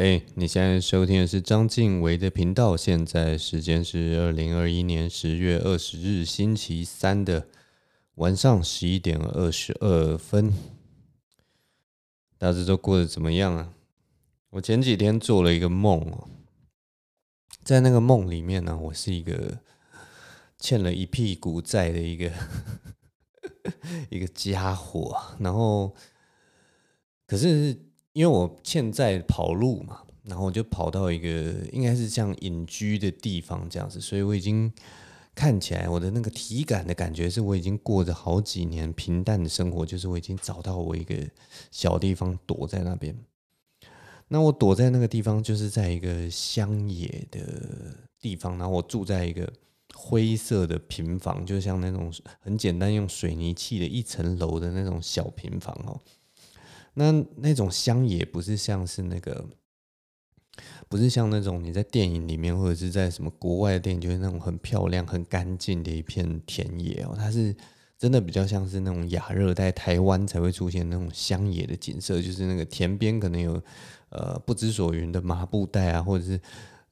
嘿，hey, 你现在收听的是章晋唯的频道。现在时间是二零二一年十月二十日星期三的晚上十一点二十二分。大家都过得怎么样啊？我前几天做了一个梦哦，在那个梦里面呢，我是一个欠了一屁股债的一个 一个家伙，然后可是。因为我欠债跑路嘛，然后我就跑到一个应该是像隐居的地方这样子，所以我已经看起来我的那个体感的感觉是我已经过着好几年平淡的生活，就是我已经找到我一个小地方躲在那边。那我躲在那个地方就是在一个乡野的地方，然后我住在一个灰色的平房，就像那种很简单用水泥砌的一层楼的那种小平房哦。那那种乡野不是像是那个，不是像那种你在电影里面或者是在什么国外的电影，就是那种很漂亮、很干净的一片田野哦。它是真的比较像是那种亚热带台湾才会出现那种乡野的景色，就是那个田边可能有呃不知所云的麻布袋啊，或者是。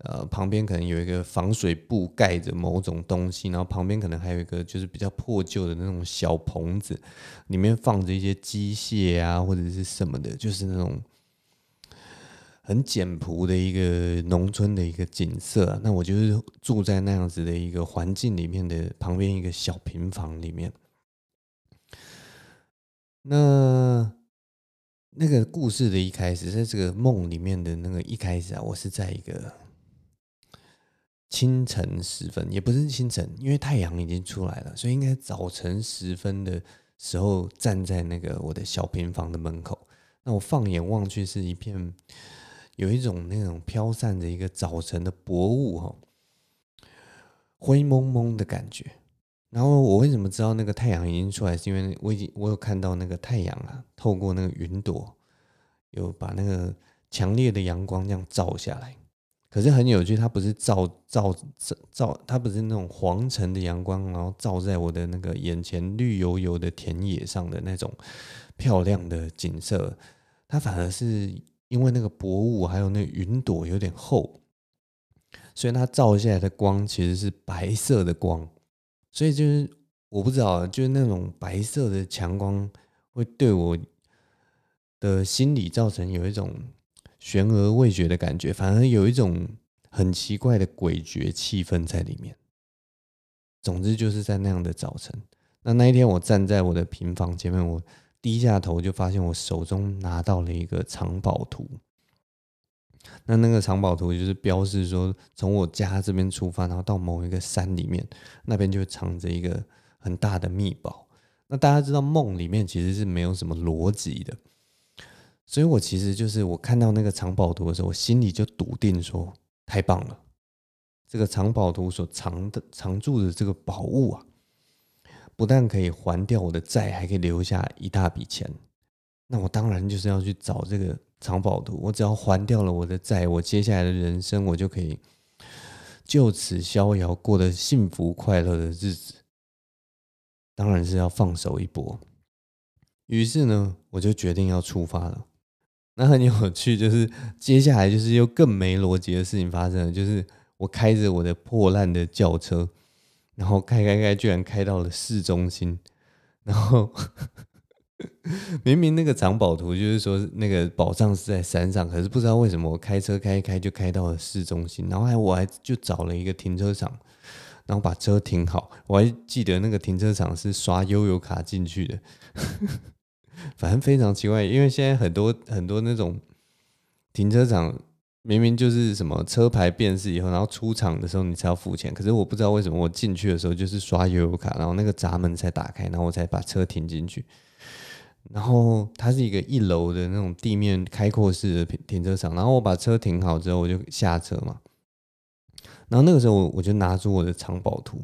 呃，旁边可能有一个防水布盖着某种东西，然后旁边可能还有一个就是比较破旧的那种小棚子，里面放着一些机械啊或者是什么的，就是那种很简朴的一个农村的一个景色。那我就是住在那样子的一个环境里面的旁边一个小平房里面。那那个故事的一开始，在这个梦里面的那个一开始啊，我是在一个。清晨时分，也不是清晨，因为太阳已经出来了，所以应该早晨时分的时候，站在那个我的小平房的门口。那我放眼望去，是一片有一种那种飘散着一个早晨的薄雾，哈，灰蒙蒙的感觉。然后我为什么知道那个太阳已经出来？是因为我已经我有看到那个太阳啊，透过那个云朵，有把那个强烈的阳光这样照下来。可是很有趣，它不是照照照，它不是那种黄橙的阳光，然后照在我的那个眼前绿油油的田野上的那种漂亮的景色，它反而是因为那个薄雾还有那云朵有点厚，所以它照下来的光其实是白色的光，所以就是我不知道，就是那种白色的强光会对我的心理造成有一种。悬而未决的感觉，反而有一种很奇怪的诡谲气氛在里面。总之就是在那样的早晨，那那一天我站在我的平房前面，我低下头就发现我手中拿到了一个藏宝图。那那个藏宝图就是标示说，从我家这边出发，然后到某一个山里面，那边就藏着一个很大的秘宝。那大家知道梦里面其实是没有什么逻辑的。所以我其实就是我看到那个藏宝图的时候，我心里就笃定说：太棒了！这个藏宝图所藏的藏住的这个宝物啊，不但可以还掉我的债，还可以留下一大笔钱。那我当然就是要去找这个藏宝图。我只要还掉了我的债，我接下来的人生我就可以就此逍遥，过得幸福快乐的日子。当然是要放手一搏。于是呢，我就决定要出发了。那很有趣，就是接下来就是又更没逻辑的事情发生了，就是我开着我的破烂的轿车，然后开开开，居然开到了市中心，然后 明明那个藏宝图就是说那个宝藏是在山上，可是不知道为什么我开车开一开就开到了市中心，然后还我还就找了一个停车场，然后把车停好，我还记得那个停车场是刷悠游卡进去的。反正非常奇怪，因为现在很多很多那种停车场，明明就是什么车牌辨识以后，然后出厂的时候你才要付钱。可是我不知道为什么我进去的时候就是刷悠游卡，然后那个闸门才打开，然后我才把车停进去。然后它是一个一楼的那种地面开阔式的停车场，然后我把车停好之后，我就下车嘛。然后那个时候我我就拿出我的藏宝图，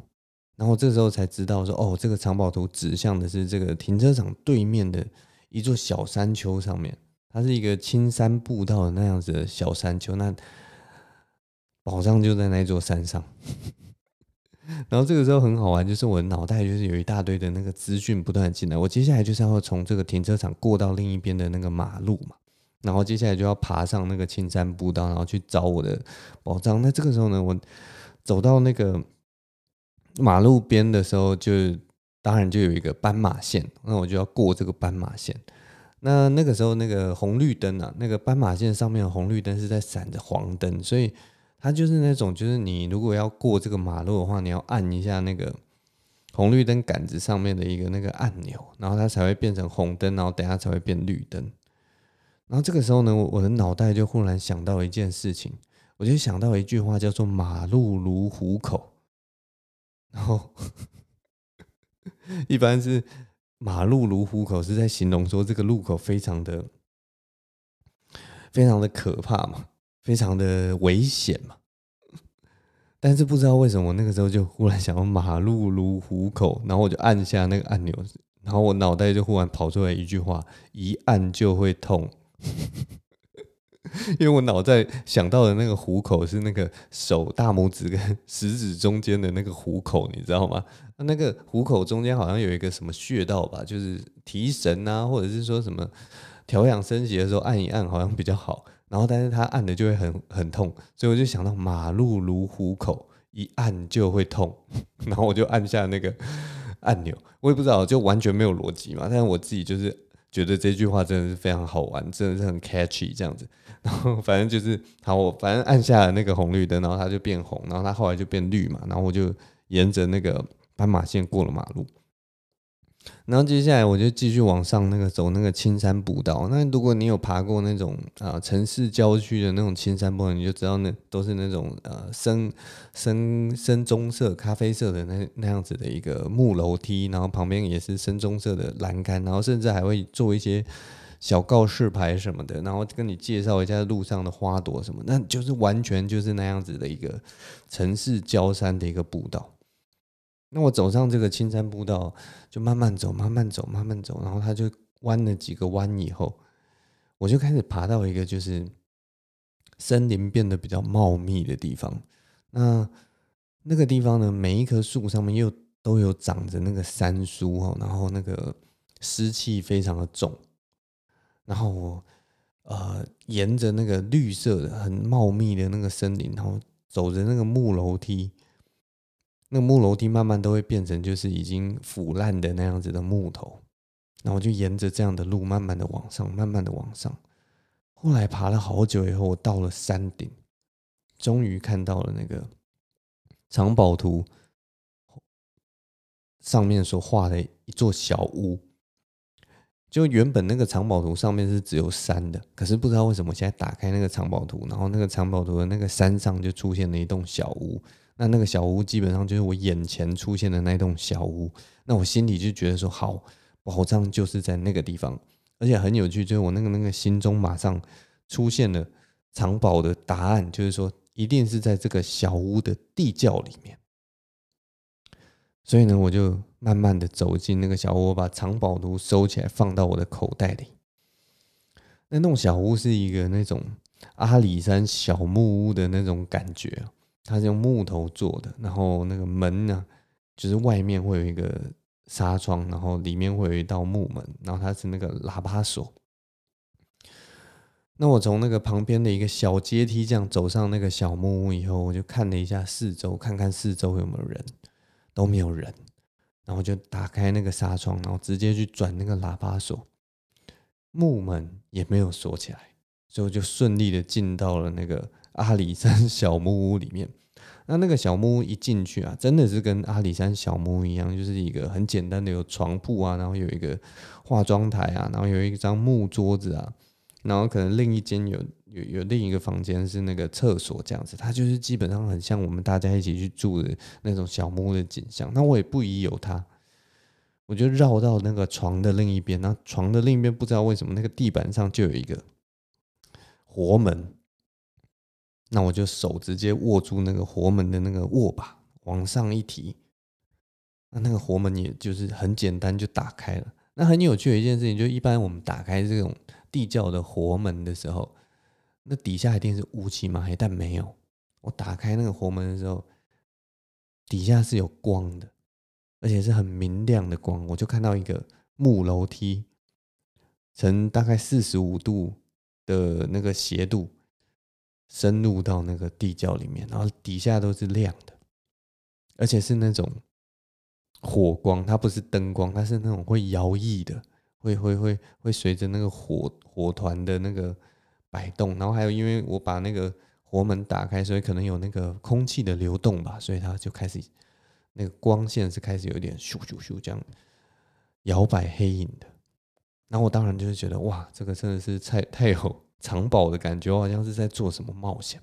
然后这时候才知道说，哦，这个藏宝图指向的是这个停车场对面的。一座小山丘上面，它是一个青山步道的那样子的小山丘，那宝藏就在那座山上。然后这个时候很好玩，就是我的脑袋就是有一大堆的那个资讯不断进来。我接下来就是要从这个停车场过到另一边的那个马路嘛，然后接下来就要爬上那个青山步道，然后去找我的宝藏。那这个时候呢，我走到那个马路边的时候，就当然就有一个斑马线，那我就要过这个斑马线。那那个时候那个红绿灯啊，那个斑马线上面的红绿灯是在闪着黄灯，所以它就是那种，就是你如果要过这个马路的话，你要按一下那个红绿灯杆子上面的一个那个按钮，然后它才会变成红灯，然后等下才会变绿灯。然后这个时候呢，我的脑袋就忽然想到一件事情，我就想到一句话叫做“马路如虎口”，然后 一般是。马路如虎口是在形容说这个路口非常的、非常的可怕嘛，非常的危险嘛。但是不知道为什么，我那个时候就忽然想到马路如虎口，然后我就按下那个按钮，然后我脑袋就忽然跑出来一句话：一按就会痛。因为我脑袋想到的那个虎口是那个手大拇指跟食指中间的那个虎口，你知道吗？那个虎口中间好像有一个什么穴道吧，就是提神啊，或者是说什么调养生息的时候按一按好像比较好。然后，但是他按的就会很很痛，所以我就想到马路如虎口，一按就会痛。然后我就按下那个按钮，我也不知道，就完全没有逻辑嘛。但是我自己就是觉得这句话真的是非常好玩，真的是很 catchy 这样子。然后反正就是好，我反正按下了那个红绿灯，然后它就变红，然后它后来就变绿嘛，然后我就沿着那个。斑马线过了马路，然后接下来我就继续往上那个走那个青山步道。那如果你有爬过那种啊城市郊区的那种青山步，你就知道那都是那种呃深深深棕色、咖啡色的那那样子的一个木楼梯，然后旁边也是深棕色的栏杆，然后甚至还会做一些小告示牌什么的，然后跟你介绍一下路上的花朵什么，那就是完全就是那样子的一个城市郊山的一个步道。那我走上这个青山步道，就慢慢走，慢慢走，慢慢走，然后它就弯了几个弯以后，我就开始爬到一个就是森林变得比较茂密的地方。那那个地方呢，每一棵树上面又都有长着那个山苏哦，然后那个湿气非常的重。然后我呃沿着那个绿色的很茂密的那个森林，然后走着那个木楼梯。那个木楼梯慢慢都会变成就是已经腐烂的那样子的木头，然后就沿着这样的路慢慢的往上，慢慢的往上。后来爬了好久以后，我到了山顶，终于看到了那个藏宝图上面所画的一座小屋。就原本那个藏宝图上面是只有山的，可是不知道为什么现在打开那个藏宝图，然后那个藏宝图的那个山上就出现了一栋小屋。那那个小屋基本上就是我眼前出现的那栋小屋，那我心里就觉得说好，宝藏就是在那个地方，而且很有趣，就是我那个那个心中马上出现了藏宝的答案，就是说一定是在这个小屋的地窖里面。所以呢，我就慢慢的走进那个小屋，我把藏宝图收起来，放到我的口袋里。那栋小屋是一个那种阿里山小木屋的那种感觉。它是用木头做的，然后那个门呢，就是外面会有一个纱窗，然后里面会有一道木门，然后它是那个喇叭锁。那我从那个旁边的一个小阶梯这样走上那个小木屋以后，我就看了一下四周，看看四周有没有人，都没有人，然后就打开那个纱窗，然后直接去转那个喇叭锁，木门也没有锁起来，所以我就顺利的进到了那个。阿里山小木屋里面，那那个小木屋一进去啊，真的是跟阿里山小木屋一样，就是一个很简单的有床铺啊，然后有一个化妆台啊，然后有一张木桌子啊，然后可能另一间有有有另一个房间是那个厕所这样子，它就是基本上很像我们大家一起去住的那种小木屋的景象。那我也不疑有他，我就绕到那个床的另一边，那床的另一边不知道为什么那个地板上就有一个活门。那我就手直接握住那个活门的那个握把，往上一提，那那个活门也就是很简单就打开了。那很有趣的一件事情，就一般我们打开这种地窖的活门的时候，那底下一定是乌漆嘛黑，但没有。我打开那个活门的时候，底下是有光的，而且是很明亮的光。我就看到一个木楼梯，呈大概四十五度的那个斜度深入到那个地窖里面，然后底下都是亮的，而且是那种火光，它不是灯光，它是那种会摇曳的，会会会会随着那个火火团的那个摆动，然后还有因为我把那个活门打开，所以可能有那个空气的流动吧，所以它就开始那个光线是开始有点咻咻咻这样摇摆黑影的。然后我当然就是觉得哇，这个真的是太 太有藏宝的感觉，我好像是在做什么冒险。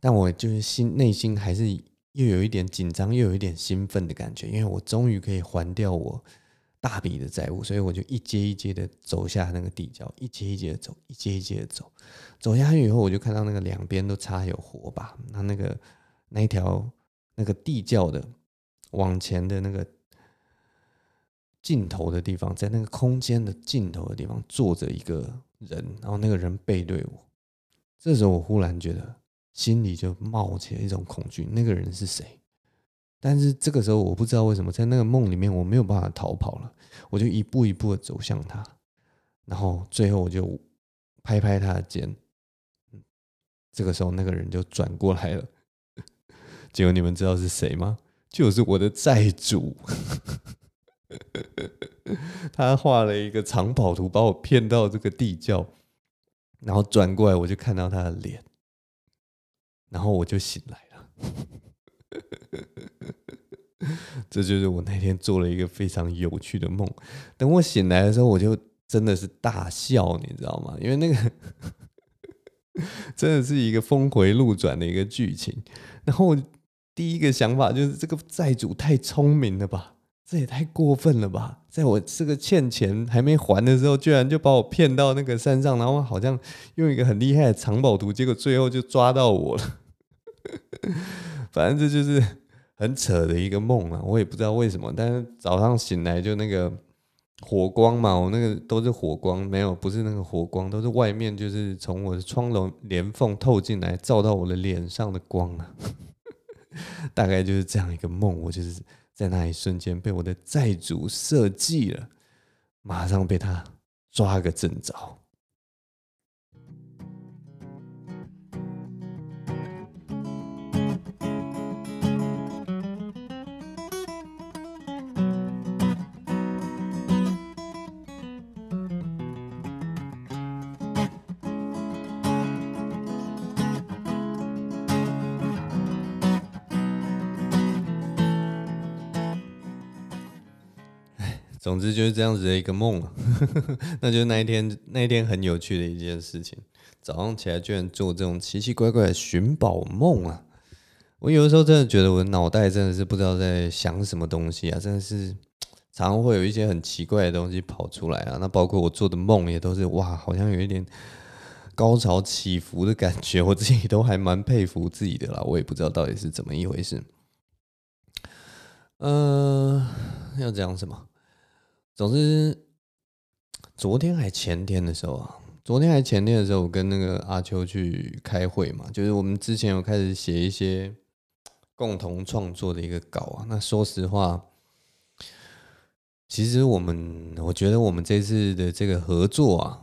但我就是心内心还是又有一点紧张，又有一点兴奋的感觉，因为我终于可以还掉我大笔的债务，所以我就一阶一阶的走下那个地窖，一阶一阶的走，一阶一阶的走。走下去以后，我就看到那个两边都插有火把，那那个那一条那个地窖的往前的那个。尽头的地方，在那个空间的尽头的地方，坐着一个人，然后那个人背对我。这时候，我忽然觉得心里就冒起了一种恐惧。那个人是谁？但是这个时候，我不知道为什么，在那个梦里面，我没有办法逃跑了。我就一步一步的走向他，然后最后我就拍拍他的肩。这个时候，那个人就转过来了。结果你们知道是谁吗？就是我的债主。他画了一个藏宝图，把我骗到这个地窖，然后转过来，我就看到他的脸，然后我就醒来了。这就是我那天做了一个非常有趣的梦。等我醒来的时候，我就真的是大笑，你知道吗？因为那个 真的是一个峰回路转的一个剧情。然后第一个想法就是，这个债主太聪明了吧。这也太过分了吧！在我这个欠钱还没还的时候，居然就把我骗到那个山上，然后好像用一个很厉害的藏宝图，结果最后就抓到我了。反正这就是很扯的一个梦啊！我也不知道为什么，但是早上醒来就那个火光嘛，我那个都是火光，没有，不是那个火光，都是外面就是从我的窗笼帘缝透进来，照到我的脸上的光啊。大概就是这样一个梦，我就是。在那一瞬间被我的债主设计了，马上被他抓个正着。就是这样子的一个梦了，那就是那一天那一天很有趣的一件事情。早上起来居然做这种奇奇怪怪的寻宝梦啊！我有的时候真的觉得我脑袋真的是不知道在想什么东西啊，真的是常会有一些很奇怪的东西跑出来啊。那包括我做的梦也都是哇，好像有一点高潮起伏的感觉，我自己都还蛮佩服自己的啦。我也不知道到底是怎么一回事。嗯、要讲什么？总之，昨天还前天的时候啊，昨天还前天的时候，我跟那个阿秋去开会嘛，就是我们之前有开始写一些共同创作的一个稿啊。那说实话，其实我们我觉得我们这次的这个合作啊。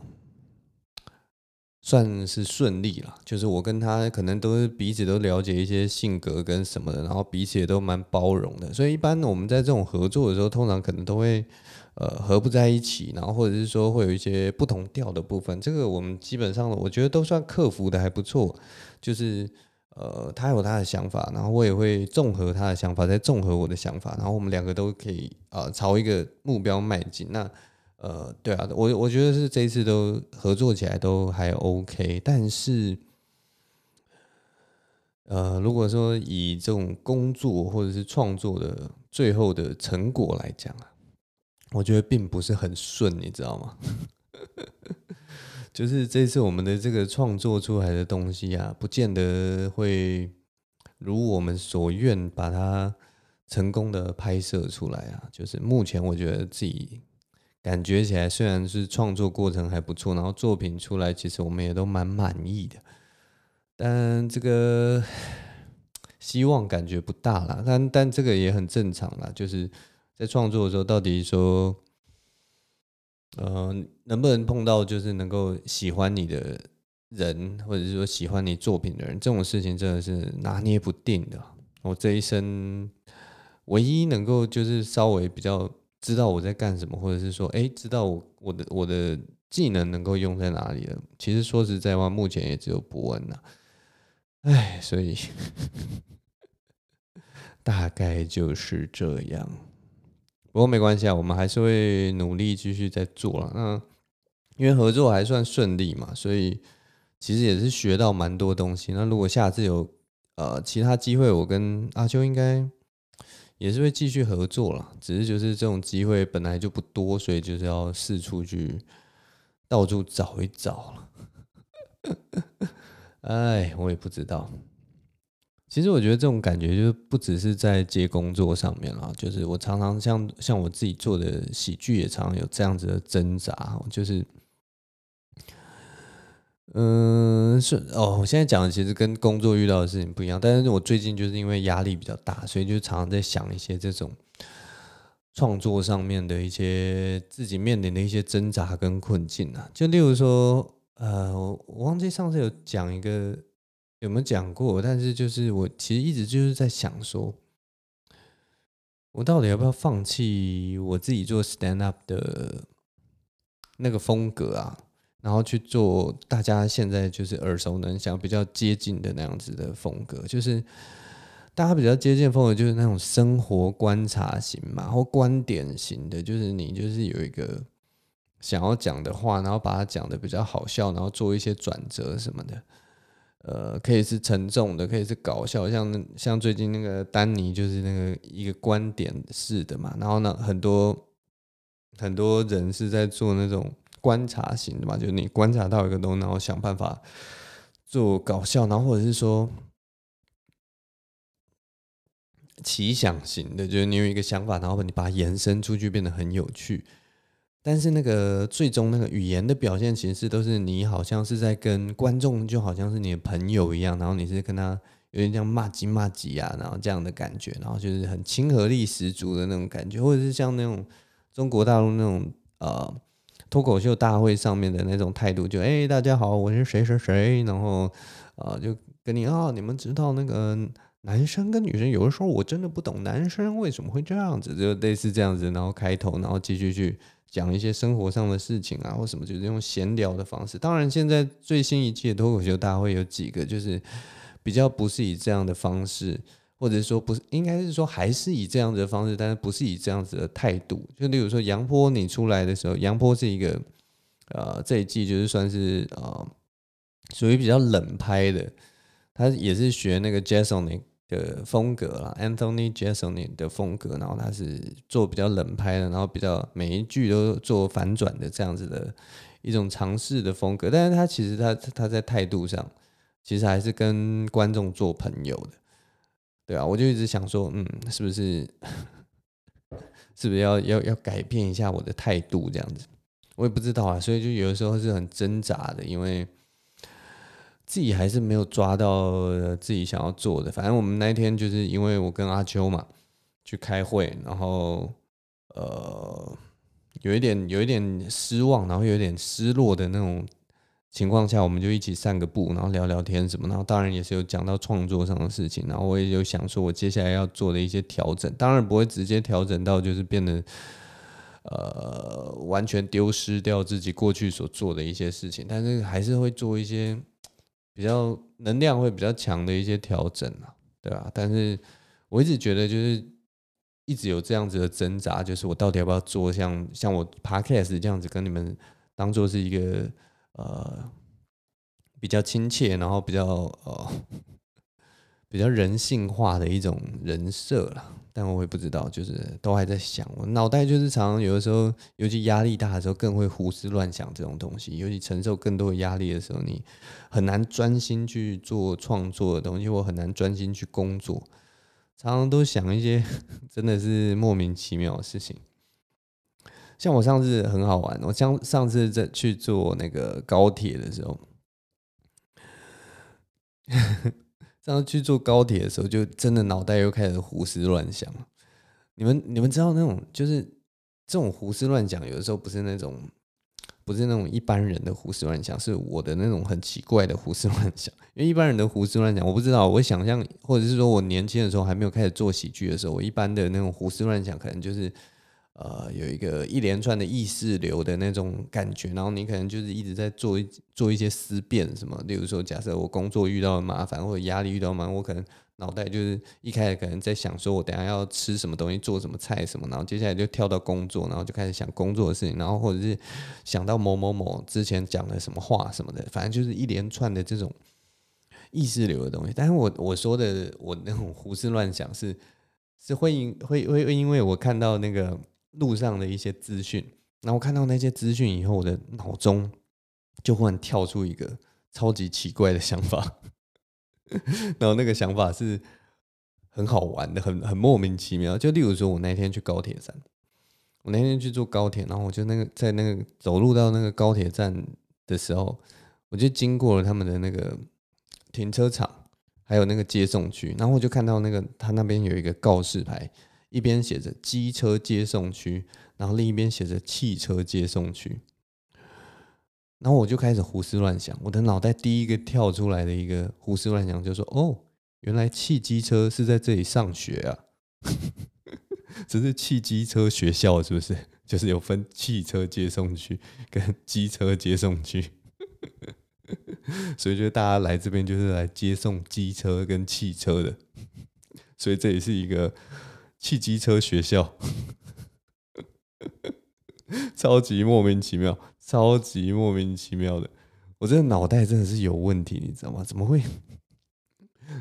算是顺利了，就是我跟他可能都是彼此都了解一些性格跟什么的，然后彼此也都蛮包容的，所以一般我们在这种合作的时候，通常可能都会呃合不在一起，然后或者是说会有一些不同调的部分，这个我们基本上我觉得都算克服的还不错，就是呃他有他的想法，然后我也会综合他的想法，再综合我的想法，然后我们两个都可以、呃、朝一个目标迈进。那呃，对啊，我我觉得是这一次都合作起来都还 OK，但是，呃，如果说以这种工作或者是创作的最后的成果来讲啊，我觉得并不是很顺，你知道吗？就是这次我们的这个创作出来的东西啊，不见得会如我们所愿把它成功的拍摄出来啊。就是目前我觉得自己。感觉起来虽然是创作过程还不错，然后作品出来其实我们也都蛮满意的，但这个希望感觉不大啦。但但这个也很正常啦，就是在创作的时候，到底说呃，能不能碰到就是能够喜欢你的人，或者是说喜欢你作品的人，这种事情真的是拿捏不定的。我这一生唯一能够就是稍微比较知道我在干什么，或者是说，哎，知道我我的我的技能能够用在哪里了。其实说实在话，目前也只有博恩了。哎，所以 大概就是这样。不过没关系啊，我们还是会努力继续在做了。那因为合作还算顺利嘛，所以其实也是学到蛮多东西。那如果下次有呃其他机会，我跟阿秋应该也是会继续合作了。只是就是这种机会本来就不多，所以就是要四处去到处找一找了。哎，我也不知道。其实我觉得这种感觉就是不只是在接工作上面了，就是我常常像像我自己做的喜剧也常常有这样子的挣扎，就是，嗯，是哦，我现在讲的其实跟工作遇到的事情不一样，但是我最近就是因为压力比较大，所以就常常在想一些这种创作上面的一些自己面临的一些挣扎跟困境啊，就例如说。呃，我忘记上次有讲一个有没有讲过，但是就是我其实一直就是在想说，我到底要不要放弃我自己做 stand up 的那个风格啊，然后去做大家现在就是耳熟能详、比较接近的那样子的风格，就是大家比较接近的风格就是那种生活观察型嘛，或观点型的，就是你就是有一个。想要讲的话，然后把它讲得比较好笑，然后做一些转折什么的，呃，可以是沉重的，可以是搞笑，像像最近那个丹尼就是那个一个观点式的嘛，然后呢，很多很多人是在做那种观察型的嘛，就是你观察到一个东西，然后想办法做搞笑，然后或者是说奇想型的，就是你有一个想法，然后你把它延伸出去，变得很有趣。但是那个最终那个语言的表现形式都是你好像是在跟观众，就好像是你的朋友一样，然后你是跟他有点像麻吉麻吉啊，然后这样的感觉，然后就是很亲和力十足的那种感觉，或者是像那种中国大陆那种呃脱口秀大会上面的那种态度，就哎大家好，我是谁谁谁，然后呃就跟你啊，你们知道那个男生跟女生有的时候我真的不懂男生为什么会这样子，就类似这样子，然后开头，然后继续去。讲一些生活上的事情啊，或什么，就是用闲聊的方式。当然，现在最新一届脱口秀大会有几个，就是比较不是以这样的方式，或者说不是，应该是说还是以这样子的方式，但是不是以这样子的态度。就例如说杨波，你出来的时候，杨波是一个呃这一季就是算是呃属于比较冷拍的，他也是学那个 Jason 的的风格啦，Anthony j a s o n 的风格，然后他是做比较冷拍的，然后比较每一句都做反转的这样子的一种尝试的风格，但是他其实他他在态度上其实还是跟观众做朋友的，对啊，我就一直想说，嗯，是不是是不是要要要改变一下我的态度这样子？我也不知道啊，所以就有的时候是很挣扎的，因为。自己还是没有抓到自己想要做的。反正我们那天就是因为我跟阿秋嘛去开会，然后呃有一点有一点失望，然后有点失落的那种情况下，我们就一起散个步，然后聊聊天什么。然后当然也是有讲到创作上的事情，然后我也有想说我接下来要做的一些调整。当然不会直接调整到就是变得呃完全丢失掉自己过去所做的一些事情，但是还是会做一些。比较能量会比较强的一些调整啊，对吧？但是我一直觉得就是一直有这样子的挣扎，就是我到底要不要做像像我 Podcast 这样子跟你们当做是一个呃比较亲切，然后比较呃比较人性化的一种人设了。但我也不知道，就是都还在想，我脑袋就是常常有的时候，尤其压力大的时候，更会胡思乱想这种东西。尤其承受更多的压力的时候，你很难专心去做创作的东西，或很难专心去工作。常常都想一些 真的是莫名其妙的事情。像我上次很好玩，我像上次在去坐那个高铁的时候。上次去坐高铁的时候，就真的脑袋又开始胡思乱想。你们你们知道那种就是这种胡思乱想，有的时候不是那种，不是那种一般人的胡思乱想，是我的那种很奇怪的胡思乱想。因为一般人的胡思乱想，我不知道，我想象，或者是说我年轻的时候还没有开始做喜剧的时候，我一般的那种胡思乱想，可能就是。呃，有一个一连串的意识流的那种感觉，然后你可能就是一直在做一做一些思辨什么，例如说，假设我工作遇到了麻烦或者压力遇到麻烦，我可能脑袋就是一开始可能在想说，我等下要吃什么东西，做什么菜什么，然后接下来就跳到工作，然后就开始想工作的事情，然后或者是想到某某某之前讲了什么话什么的，反正就是一连串的这种意识流的东西。但是我我说的我那种胡思乱想是是会因会会因为我看到那个。路上的一些资讯，然后看到那些资讯以后，我的脑中就忽然跳出一个超级奇怪的想法，然后那个想法是很好玩的，很很莫名其妙。就例如说，我那天去高铁站，我那天去坐高铁，然后我就那个在那个走路到那个高铁站的时候，我就经过了他们的那个停车场，还有那个接送区，然后我就看到那个他那边有一个告示牌。一边写着机车接送区，然后另一边写着汽车接送区，然后我就开始胡思乱想。我的脑袋第一个跳出来的一个胡思乱想，就是说：“哦，原来汽机车是在这里上学啊！只是汽机车学校是不是？就是有分汽车接送区跟机车接送区，所以就大家来这边就是来接送机车跟汽车的，所以这也是一个。”汽机车学校，超级莫名其妙，超级莫名其妙的，我这个脑袋真的是有问题，你知道吗？怎么会，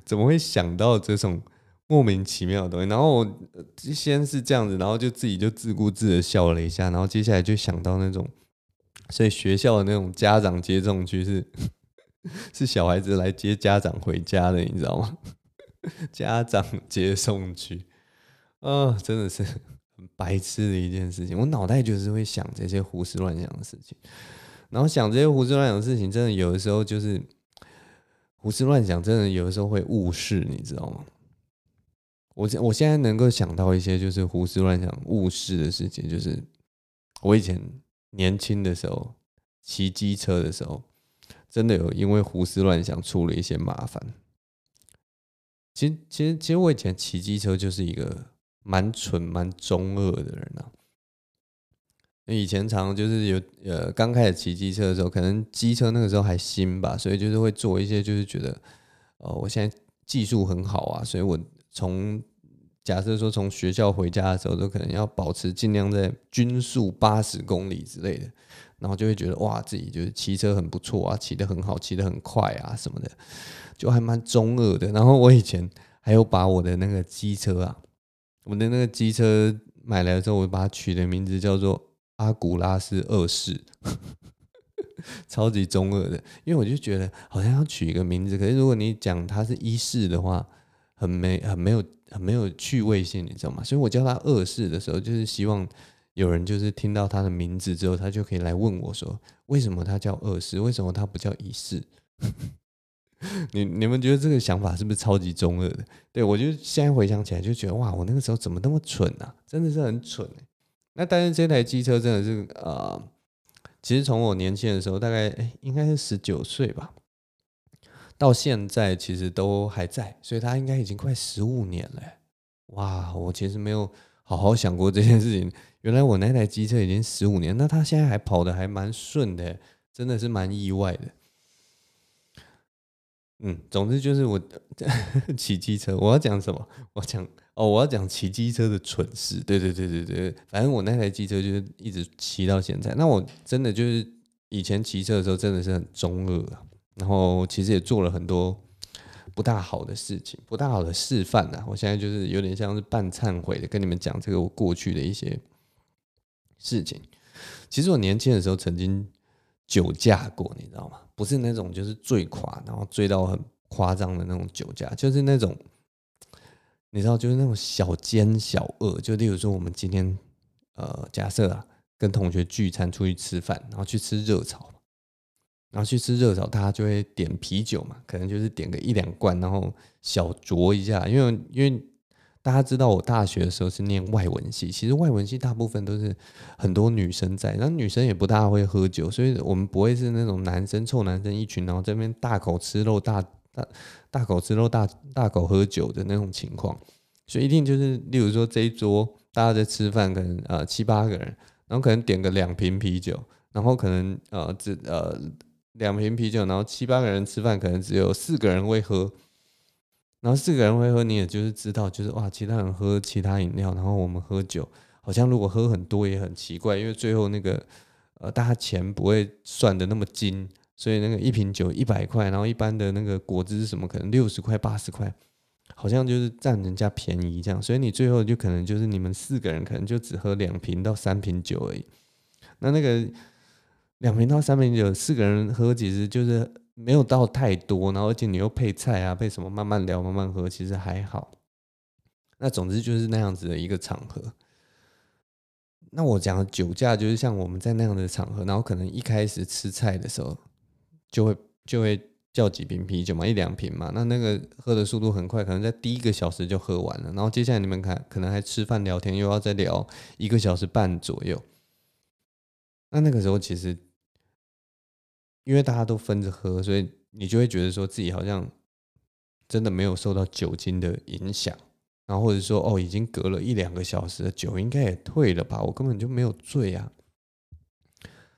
怎么会想到这种莫名其妙的东西？然后我先是这样子，然后就自己就自顾自的笑了一下，然后接下来就想到那种，所以学校的那种家长接送区是 是小孩子来接家长回家的，你知道吗？家长接送区。啊、真的是很白痴的一件事情。我脑袋就是会想这些胡思乱想的事情，然后想这些胡思乱想的事情，真的有的时候就是胡思乱想，真的有的时候会误事，你知道吗？我现我现在能够想到一些就是胡思乱想误事的事情，就是我以前年轻的时候骑机车的时候，真的有因为胡思乱想出了一些麻烦。其实，其实，其实我以前骑机车就是一个。蛮蠢、蛮中二的人呐、啊。以前常常就是有呃，刚开始骑机车的时候，可能机车那个时候还新吧，所以就是会做一些，就是觉得，呃，我现在技术很好啊，所以我从假设说从学校回家的时候，都可能要保持尽量在均速八十公里之类的，然后就会觉得哇，自己就是骑车很不错啊，骑得很好，骑得很快啊什么的，就还蛮中二的。然后我以前还有把我的那个机车啊。我的那个机车买来之后，我把它取的名字叫做阿古拉斯二世，超级中二的。因为我就觉得好像要取一个名字，可是如果你讲它是一世的话，很没很没有很没有趣味性，你知道吗？所以我叫它二世的时候，就是希望有人就是听到它的名字之后，他就可以来问我说，为什么它叫二世？为什么它不叫一世？你你们觉得这个想法是不是超级中二的？对，我就现在回想起来就觉得哇，我那个时候怎么那么蠢啊？真的是很蠢欸。那但是这台机车真的是呃，其实从我年轻的时候，大概欸，应该是十九岁吧，到现在其实都还在，所以它应该已经快十五年了。哇，我其实没有好好想过这件事情。原来我那台机车已经十五年，那它现在还跑得还蛮顺的，真的是蛮意外的。嗯，总之就是我 骑机车，我要讲什么？我讲哦，我要讲骑机车的蠢事。对对对对对，反正我那台机车就是一直骑到现在。那我真的就是以前骑车的时候真的是很中二啊，然后其实也做了很多不大好的事情，不大好的示范啊。我现在就是有点像是半忏悔的跟你们讲这个我过去的一些事情。其实我年轻的时候曾经酒驾过，你知道吗？不是那种就是醉垮，然后醉到很夸张的那种酒驾，就是那种你知道，就是那种小奸小恶。就例如说，我们今天呃，假设啊，跟同学聚餐出去吃饭，然后去吃热炒，然后去吃热炒，大家就会点啤酒嘛，可能就是点个一两罐，然后小酌一下，因为因为大家知道我大学的时候是念外文系，其实外文系大部分都是很多女生在，然后女生也不大会喝酒，所以我们不会是那种男生臭男生一群，然后这边大口吃肉、大大大口吃肉、大大口喝酒的那种情况，所以一定就是，例如说这一桌大家在吃饭，可能呃七八个人，然后可能点个两瓶啤酒，然后可能呃只呃两瓶啤酒，然后七八个人吃饭，可能只有四个人会喝。然后四个人会喝，你也就是知道，就是哇，其他人喝其他饮料，然后我们喝酒，好像如果喝很多也很奇怪，因为最后那个呃，大家钱不会算得那么精，所以那个一瓶酒一百块，然后一般的那个果汁什么可能六十块八十块，好像就是占人家便宜这样，所以你最后就可能就是你们四个人可能就只喝两瓶到三瓶酒而已，那那个两瓶到三瓶酒，四个人喝其实就是。没有到太多，然后而且你又配菜啊，配什么慢慢聊慢慢喝，其实还好。那总之就是那样子的一个场合。那我讲酒驾就是像我们在那样的场合，然后可能一开始吃菜的时候就会就会叫几瓶啤酒嘛，一两瓶嘛。那那个喝的速度很快，可能在第一个小时就喝完了。然后接下来你们看，可能还吃饭聊天，又要再聊一个小时半左右。那那个时候其实。因为大家都分着喝，所以你就会觉得说自己好像真的没有受到酒精的影响，然后或者说哦，已经隔了一两个小时酒应该也退了吧，我根本就没有醉啊。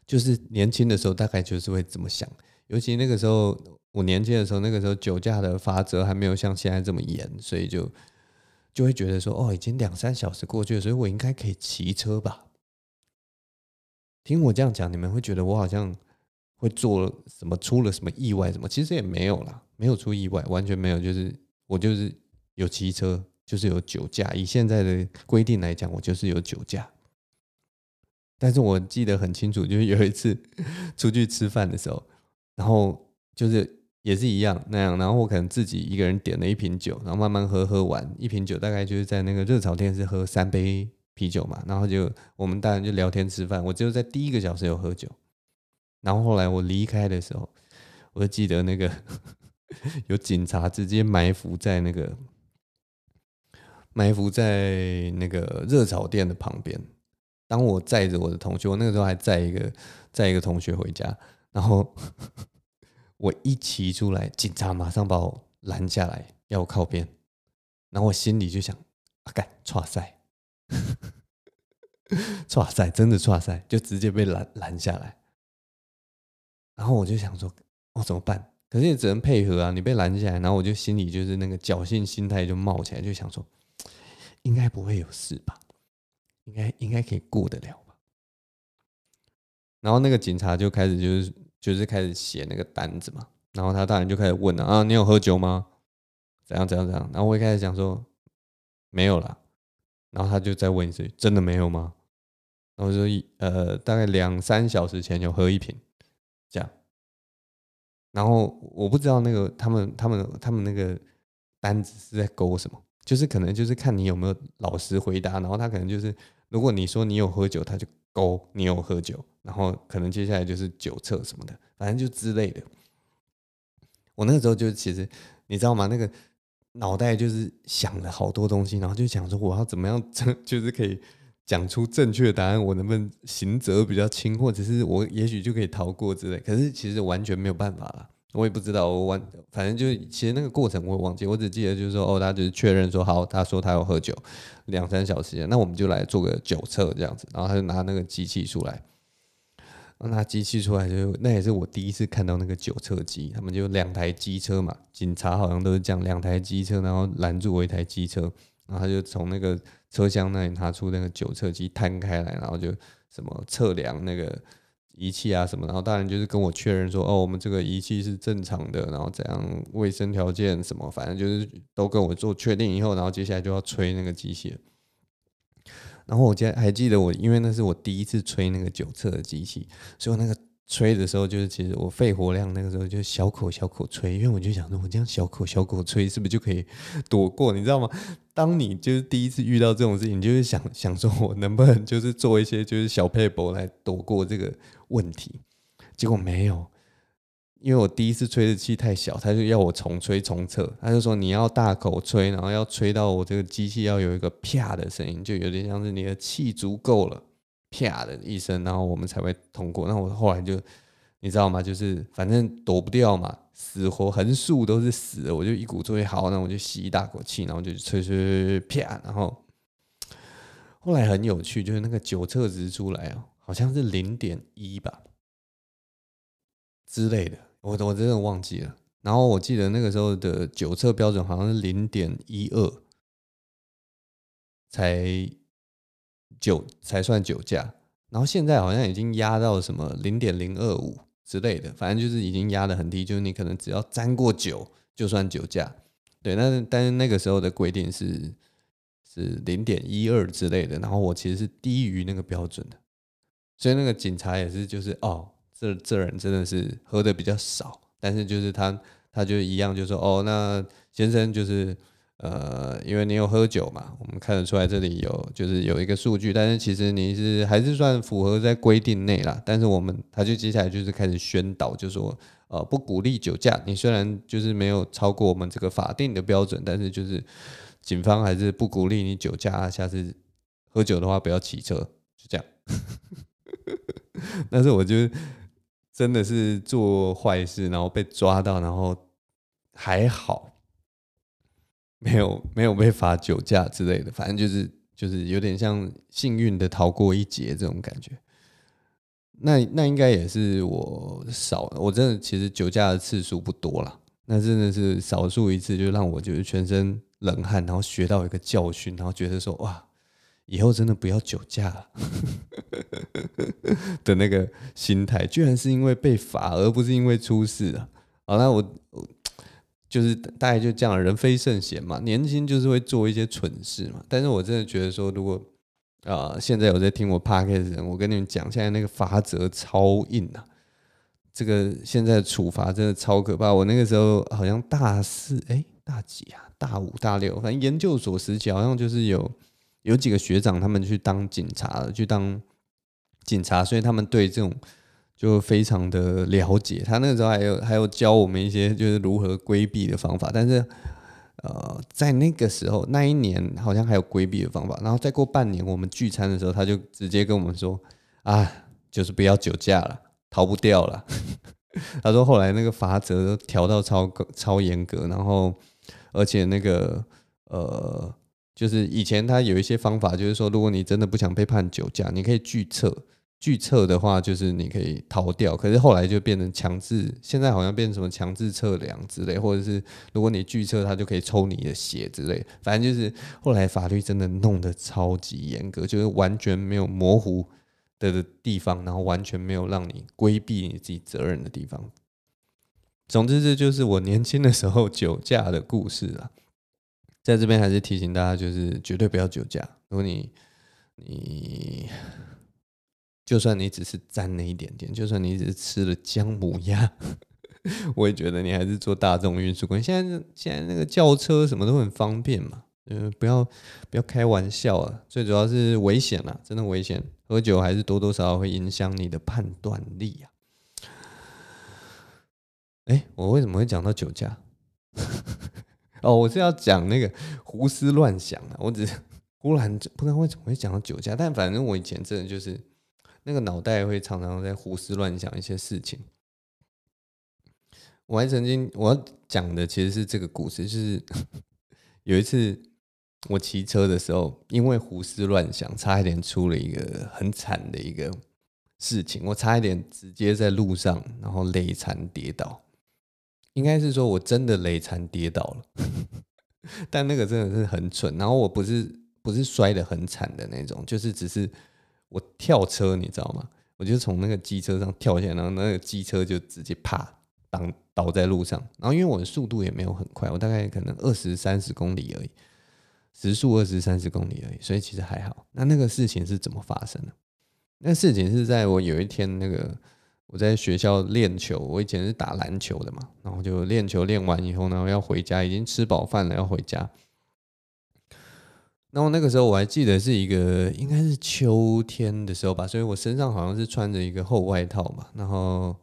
就是年轻的时候大概就是会这么想，尤其那个时候我年轻的时候，那个时候酒驾的罚则还没有像现在这么严，所以就就会觉得说哦，已经两三小时过去了，所以我应该可以骑车吧。听我这样讲，你们会觉得我好像。会做什么？出了什么意外？什么？其实也没有啦，没有出意外，完全没有。就是我就是有骑车，就是有酒驾。以现在的规定来讲，我就是有酒驾。但是我记得很清楚，就是有一次 出去吃饭的时候，然后就是也是一样那样，然后我可能自己一个人点了一瓶酒，然后慢慢喝，喝完一瓶酒，大概就是在那个热炒店是喝三杯啤酒嘛，然后就我们当然就聊天吃饭。我只有在第一个小时有喝酒。然后后来我离开的时候，我就记得那个 有警察直接埋伏在那个埋伏在那个热炒店的旁边。当我载着我的同学，我那个时候还载一个载一个同学回家，然后 我一骑出来，警察马上把我拦下来，要我靠边。然后我心里就想：啊干，剉赛，剉赛，真的剉赛，就直接被拦拦下来。然后我就想说，哦，怎么办？可是也只能配合啊！你被拦下来，然后我就心里就是那个侥幸心态就冒起来，就想说，应该不会有事吧？应该应该可以过得了吧？然后那个警察就开始就是就是开始写那个单子嘛，然后他当然就开始问了啊，你有喝酒吗？怎样怎样怎样？然后我一开始讲说没有啦，然后他就再问一次，真的没有吗？然后我说呃，大概两三小时前有喝一瓶。这样，然后我不知道那个他们他们他们那个单子是在勾什么，就是可能就是看你有没有老实回答，然后他可能就是如果你说你有喝酒，他就勾你有喝酒，然后可能接下来就是酒测什么的，反正就之类的。我那个时候就其实你知道吗？那个脑袋就是想了好多东西，然后就想说我要怎么样，就是可以。讲出正确答案，我能不能刑责比较轻，或者是我也许就可以逃过之类？可是其实完全没有办法了，我也不知道，我完反正就是其实那个过程我忘记，我只记得就是说哦，他只是确认说好，他说他要喝酒两三小时，那我们就来做个酒测这样子，然后他就拿那个机器出来，拿机器出来就那也是我第一次看到那个酒测机，他们就两台机车嘛，警察好像都是这样，两台机车，然后拦住我一台机车，然后他就从那个。车厢那里拿出那个酒测机摊开来，然后就什么测量那个仪器啊什么，然后当然就是跟我确认说，哦，我们这个仪器是正常的，然后怎样卫生条件什么，反正就是都跟我做确定以后，然后接下来就要吹那个机器。然后我记还记得我，因为那是我第一次吹那个酒测的机器，所以我那个。吹的时候，就是其实我肺活量那个时候就小口小口吹，因为我就想说，我这样小口小口吹，是不是就可以躲过？你知道吗？当你就是第一次遇到这种事情，你就是想 想说，我能不能就是做一些就是小撇步来躲过这个问题？结果没有，因为我第一次吹的气太小，他就要我重吹重测，他就说你要大口吹，然后要吹到我这个机器要有一个啪的声音，就有点像是你的气足够了，啪的一声，然后我们才会通过。那我后来就你知道吗？就是反正躲不掉嘛，死活横竖都是死的，我就一鼓作气，好，那我就吸一大口气，然后就吹吹吹吹啪，然后后来很有趣，就是那个酒测值出来哦，好像是零点一吧之类的。我我真的忘记了，然后我记得那个时候的酒测标准好像是零点一二，才酒才算酒驾，然后现在好像已经压到什么零点零二五之类的，反正就是已经压得很低，就是你可能只要沾过酒就算酒驾，对，但是但是那个时候的规定是是零点一二之类的，然后我其实是低于那个标准的，所以那个警察也是就是哦。这这人真的是喝的比较少，但是就是他，他就一样，就说哦，那先生就是呃，因为你有喝酒嘛，我们看得出来这里有就是有一个数据，但是其实你是还是算符合在规定内啦。但是我们他就接下来就是开始宣导，就说呃不鼓励酒驾。你虽然就是没有超过我们这个法定的标准，但是就是警方还是不鼓励你酒驾，下次喝酒的话不要骑车，就这样。但是我就。真的是做坏事，然后被抓到，然后还好没有没有被罚酒驾之类的，反正就是就是有点像幸运的逃过一劫这种感觉。那那应该也是我少，我真的其实酒驾的次数不多了，那真的是少数一次，就让我觉得全身冷汗，然后学到一个教训，然后觉得说哇。以后真的不要酒驾了的那个心态，居然是因为被罚，而不是因为出事啊！好，那我就是大概就这样，人非圣贤嘛，年轻就是会做一些蠢事嘛。但是我真的觉得说，如果啊、呃，现在有在听我 podcast 的人，我跟你们讲，现在那个法则超硬啊！这个现在的处罚真的超可怕。我那个时候好像大四，哎，大几啊？大五、大六，反正研究所时期好像就是有。有几个学长，他们去当警察了，去当警察，所以他们对这种就非常的了解。他那个时候还有还有教我们一些就是如何规避的方法。但是，呃，在那个时候那一年好像还有规避的方法。然后再过半年，我们聚餐的时候，他就直接跟我们说：“啊，就是不要酒驾了，逃不掉了。”他说后来那个罚则调到超超严格，然后而且那个呃。就是以前他有一些方法，就是说，如果你真的不想被判酒驾，你可以拒测。拒测的话，就是你可以逃掉。可是后来就变成强制，现在好像变成什么强制测量之类，或者是如果你拒测，他就可以抽你的血之类。反正就是后来法律真的弄得超级严格，就是完全没有模糊的地方，然后完全没有让你规避你自己责任的地方。总之，这就是我年轻的时候 酒驾的故事了。在这边还是提醒大家，就是绝对不要酒驾。如果你你就算你只是沾了一点点，就算你只是吃了姜母鸭，我也觉得你还是坐大众运输工具。现在现在那个轿车什么都很方便嘛，嗯，不要不要开玩笑啊！最主要是危险啊，真的危险。喝酒还是多多少少会影响你的判断力啊。哎，我为什么会讲到酒驾？哦，我是要讲那个胡思乱想的，我只是忽然不知道为什么会讲到酒驾，但反正我以前真的就是那个脑袋会常常在胡思乱想一些事情。我还曾经我要讲的其实是这个故事，就是 有一次我骑车的时候，因为胡思乱想，差一点出了一个很惨的一个事情，我差一点直接在路上然后累残跌倒。应该是说，我真的累残跌倒了，但那个真的是很蠢。然后我不是不是摔得很惨的那种，就是只是我跳车，你知道吗？我就从那个机车上跳下来，然后那个机车就直接啪倒倒在路上。然后因为我的速度也没有很快，我大概可能二十三十公里而已，时速二十三十公里而已，所以其实还好。那那个事情是怎么发生的？那事情是在我有一天那个。我在学校练球，我以前是打篮球的嘛，然后就练球练完以后呢，要回家，已经吃饱饭了，要回家。然后那个时候我还记得是一个应该是秋天的时候吧，所以我身上好像是穿着一个厚外套嘛，然后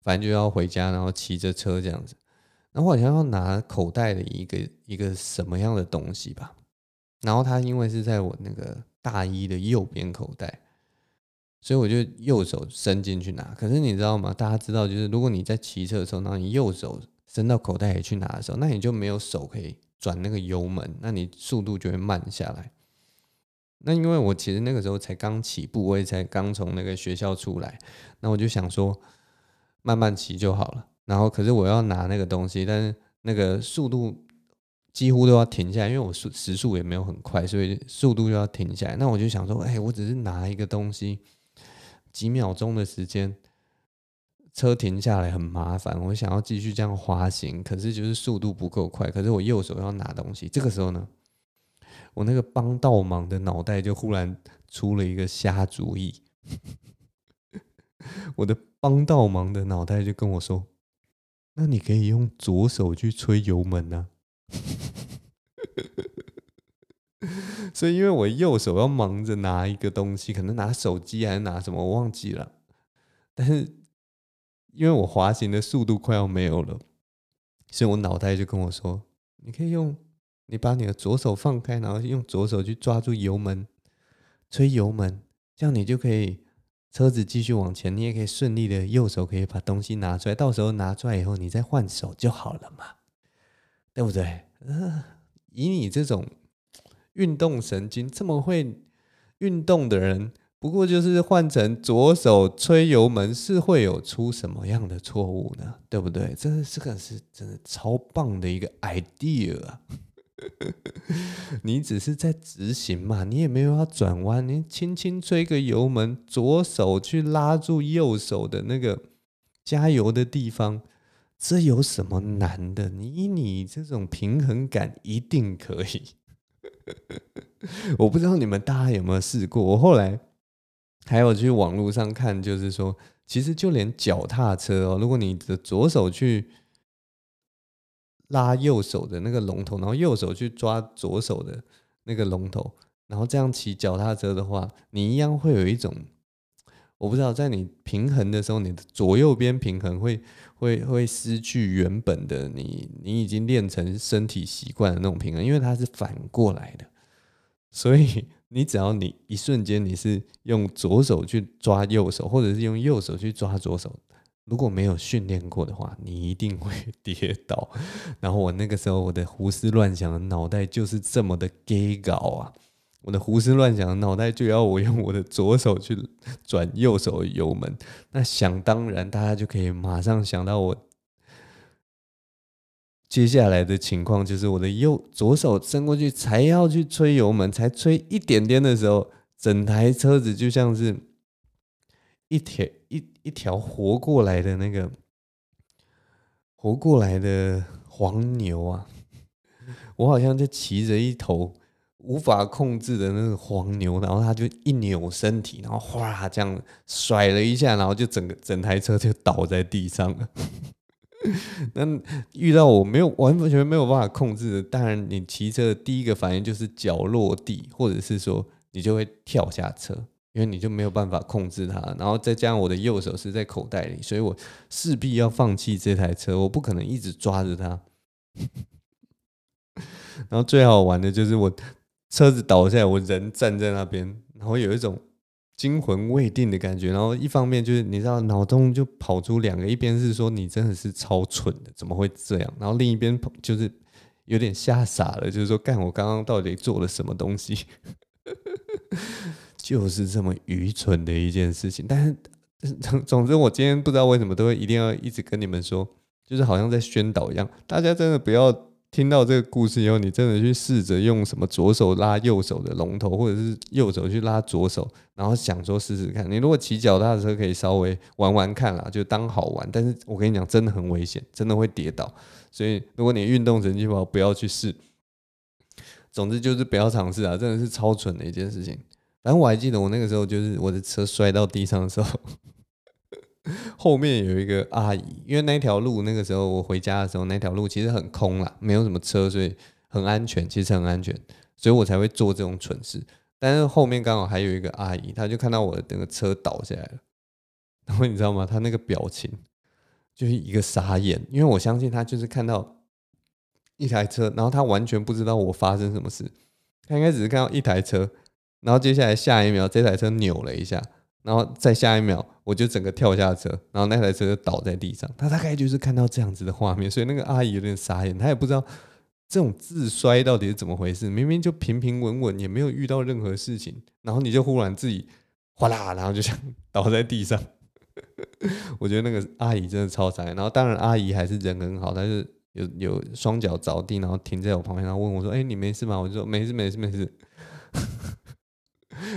反正就要回家，然后骑着车这样子。然后我好像要拿口袋的一个一个什么样的东西吧。然后它因为是在我那个大衣的右边口袋，所以我就右手伸进去拿。可是你知道吗？大家知道，就是如果你在骑车的时候，然后你右手伸到口袋里去拿的时候，那你就没有手可以转那个油门，那你速度就会慢下来。那因为我其实那个时候才刚起步，我也才刚从那个学校出来，那我就想说慢慢骑就好了。然后可是我要拿那个东西，但是那个速度。几乎都要停下来，因为我速时速也没有很快，所以速度就要停下来。那我就想说，哎，我只是拿一个东西，几秒钟的时间，车停下来很麻烦。我想要继续这样滑行，可是就是速度不够快。可是我右手要拿东西，这个时候呢，我那个帮倒忙的脑袋就忽然出了一个瞎主意。我的帮倒忙的脑袋就跟我说：“那你可以用左手去吹油门啊。”所以，因为我右手要忙着拿一个东西，可能拿手机还是拿什么，我忘记了。但是，因为我滑行的速度快要没有了，所以我脑袋就跟我说：“你可以用，你把你的左手放开，然后用左手去抓住油门，催油门，这样你就可以车子继续往前，你也可以顺利的右手可以把东西拿出来。到时候拿出来以后，你再换手就好了嘛。”对不对？呃，以你这种运动神经这么会运动的人，不过就是换成左手吹油门，是会有出什么样的错误呢？对不对？这这个是真的超棒的一个 idea 啊！你只是在执行嘛，你也没有要转弯，你轻轻吹个油门，左手去拉住右手的那个加油的地方。这有什么难的？你你这种平衡感一定可以。我不知道你们大家有没有试过。我后来还有去网络上看，就是说，其实就连脚踏车哦，如果你的左手去拉右手的那个龙头，然后右手去抓左手的那个龙头，然后这样骑脚踏车的话，你一样会有一种。我不知道，在你平衡的时候，你的左右边平衡会会会失去原本的你，你已经练成身体习惯的那种平衡，因为它是反过来的。所以你只要你一瞬间你是用左手去抓右手，或者是用右手去抓左手，如果没有训练过的话，你一定会跌倒。然后我那个时候我的胡思乱想的脑袋就是这么的 gay 搞啊！我的胡思乱想的脑袋就要我用我的左手去转右手的油门，那想当然，大家就可以马上想到我接下来的情况，就是我的右左手伸过去，才要去吹油门，才吹一点点的时候，整台车子就像是一条一一条活过来的那个活过来的黄牛啊，我好像就骑着一头。无法控制的那个黄牛，然后他就一扭身体，然后哗这样甩了一下，然后就整个整台车就倒在地上了。那遇到我没有完全没有办法控制的，当然你骑车的第一个反应就是脚落地，或者是说你就会跳下车，因为你就没有办法控制它。然后再加上我的右手是在口袋里，所以我势必要放弃这台车，我不可能一直抓着它。然后最好玩的就是我。车子倒下来，我人站在那边，然后有一种惊魂未定的感觉。然后一方面就是你知道，脑中就跑出两个，一边是说你真的是超蠢的，怎么会这样？然后另一边就是有点吓傻了，就是说干我刚刚到底做了什么东西？就是这么愚蠢的一件事情。但是总总之，我今天不知道为什么都会一定要一直跟你们说，就是好像在宣导一样，大家真的不要。听到这个故事以后，你真的去试着用什么左手拉右手的龙头，或者是右手去拉左手，然后想说试试看。你如果骑脚踏车可以稍微玩玩看啦，就当好玩。但是我跟你讲，真的很危险，真的会跌倒。所以如果你运动神经不好，不要去试。总之就是不要尝试啊，真的是超蠢的一件事情。反正我还记得我那个时候，就是我的车摔到地上的时候。后面有一个阿姨，因为那条路那个时候我回家的时候，那条路其实很空啦，没有什么车，所以很安全，其实很安全，所以我才会做这种蠢事。但是后面刚好还有一个阿姨，她就看到我的那个车倒下来了，然后你知道吗？她那个表情就是一个傻眼，因为我相信她就是看到一台车，然后她完全不知道我发生什么事，她应该只是看到一台车，然后接下来下一秒这台车扭了一下，然后再下一秒我就整个跳下车，然后那台车就倒在地上，他大概就是看到这样子的画面，所以那个阿姨有点傻眼，她也不知道这种自摔到底是怎么回事，明明就平平稳稳，也没有遇到任何事情，然后你就忽然自己哗啦，然后就想倒在地上。我觉得那个阿姨真的超惨，然后当然阿姨还是人很好，她是有有双脚着地，然后停在我旁边，然后问我说：“哎、你没事吗？”我就说：“没事，没事，没事。”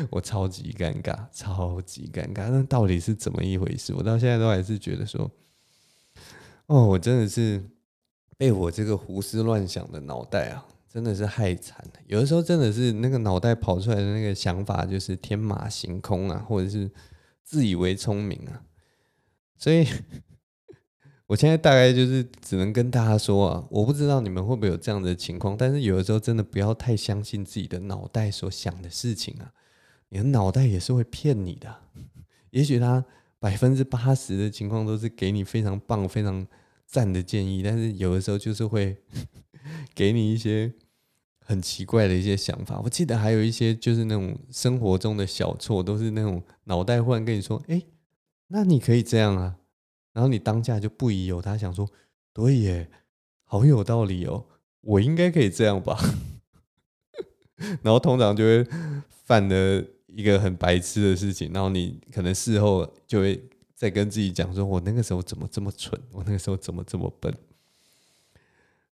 我超级尴尬，超级尴尬，那到底是怎么一回事？我到现在都还是觉得说，哦，我真的是被我这个胡思乱想的脑袋啊，真的是害惨了。有的时候真的是那个脑袋跑出来的那个想法，就是天马行空啊，或者是。自以为聪明啊，所以 我现在大概就是只能跟大家说啊，我不知道你们会不会有这样的情况，但是有的时候真的不要太相信自己的脑袋所想的事情啊，你的脑袋也是会骗你的，也许他百分之八十的情况都是给你非常棒、非常赞的建议，但是有的时候就是会 给你一些。很奇怪的一些想法，我记得还有一些就是那种生活中的小错，都是那种脑袋忽然跟你说：“哎，那你可以这样啊。”然后你当下就不疑有他，想说：“对耶，好有道理哦，我应该可以这样吧。”然后通常就会犯了一个很白痴的事情，然后你可能事后就会再跟自己讲说：“我那个时候怎么这么蠢？我那个时候怎么这么笨？”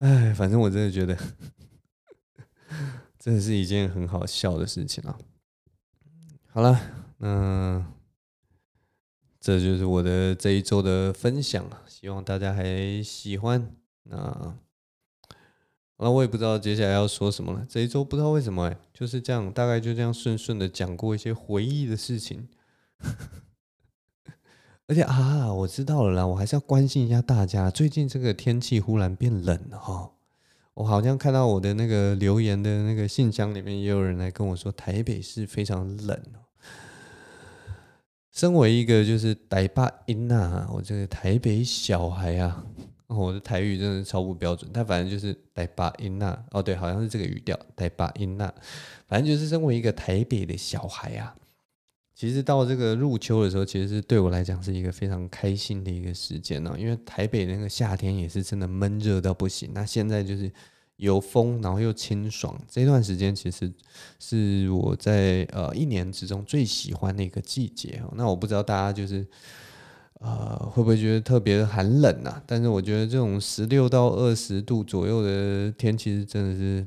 哎，反正我真的觉得。真的是一件很好笑的事情啊！好了，那这就是我的这一周的分享，希望大家还喜欢。那那，我也不知道接下来要说什么了。这一周不知道为什么哎，就是这样，大概就这样顺顺的讲过一些回忆的事情。而且啊，我知道了啦，我还是要关心一下大家，最近这个天气忽然变冷了哈。我好像看到我的那个留言的那个信箱里面，也有人来跟我说台北是非常冷。身为一个就是台北囡仔，我这个台北小孩啊，我的台语真的超不标准。但反正就是台北囡仔，哦对，好像是这个语调，台北囡仔。反正就是身为一个台北的小孩啊，其实到这个入秋的时候，其实是对我来讲是一个非常开心的一个时间呢。因为台北那个夏天也是真的闷热到不行，那现在就是。有风，然后又清爽，这段时间其实是我在呃一年之中最喜欢的一个季节。那我不知道大家就是呃会不会觉得特别寒冷啊？但是我觉得这种十六到二十度左右的天气是真的是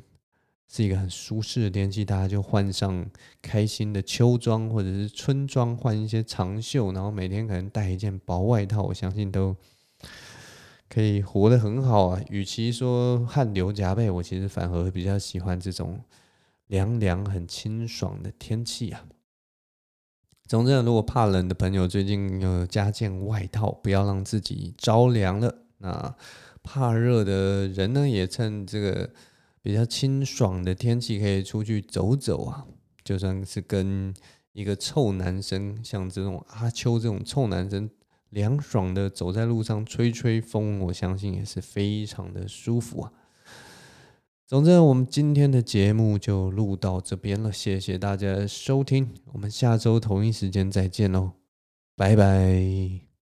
是一个很舒适的天气，大家就换上开心的秋装或者是春装，换一些长袖，然后每天可能带一件薄外套，我相信都。可以活得很好啊！与其说汗流浃背，我其实反而比较喜欢这种凉凉、很清爽的天气啊。总之，如果怕冷的朋友，最近要加件外套，不要让自己着凉了。那怕热的人呢，也趁这个比较清爽的天气，可以出去走走啊。就算是跟一个臭男生，像这种阿秋这种臭男生。凉爽的走在路上吹吹风，我相信也是非常的舒服啊。总之，我们今天的节目就录到这边了，谢谢大家收听，我们下周同一时间再见喽，拜拜。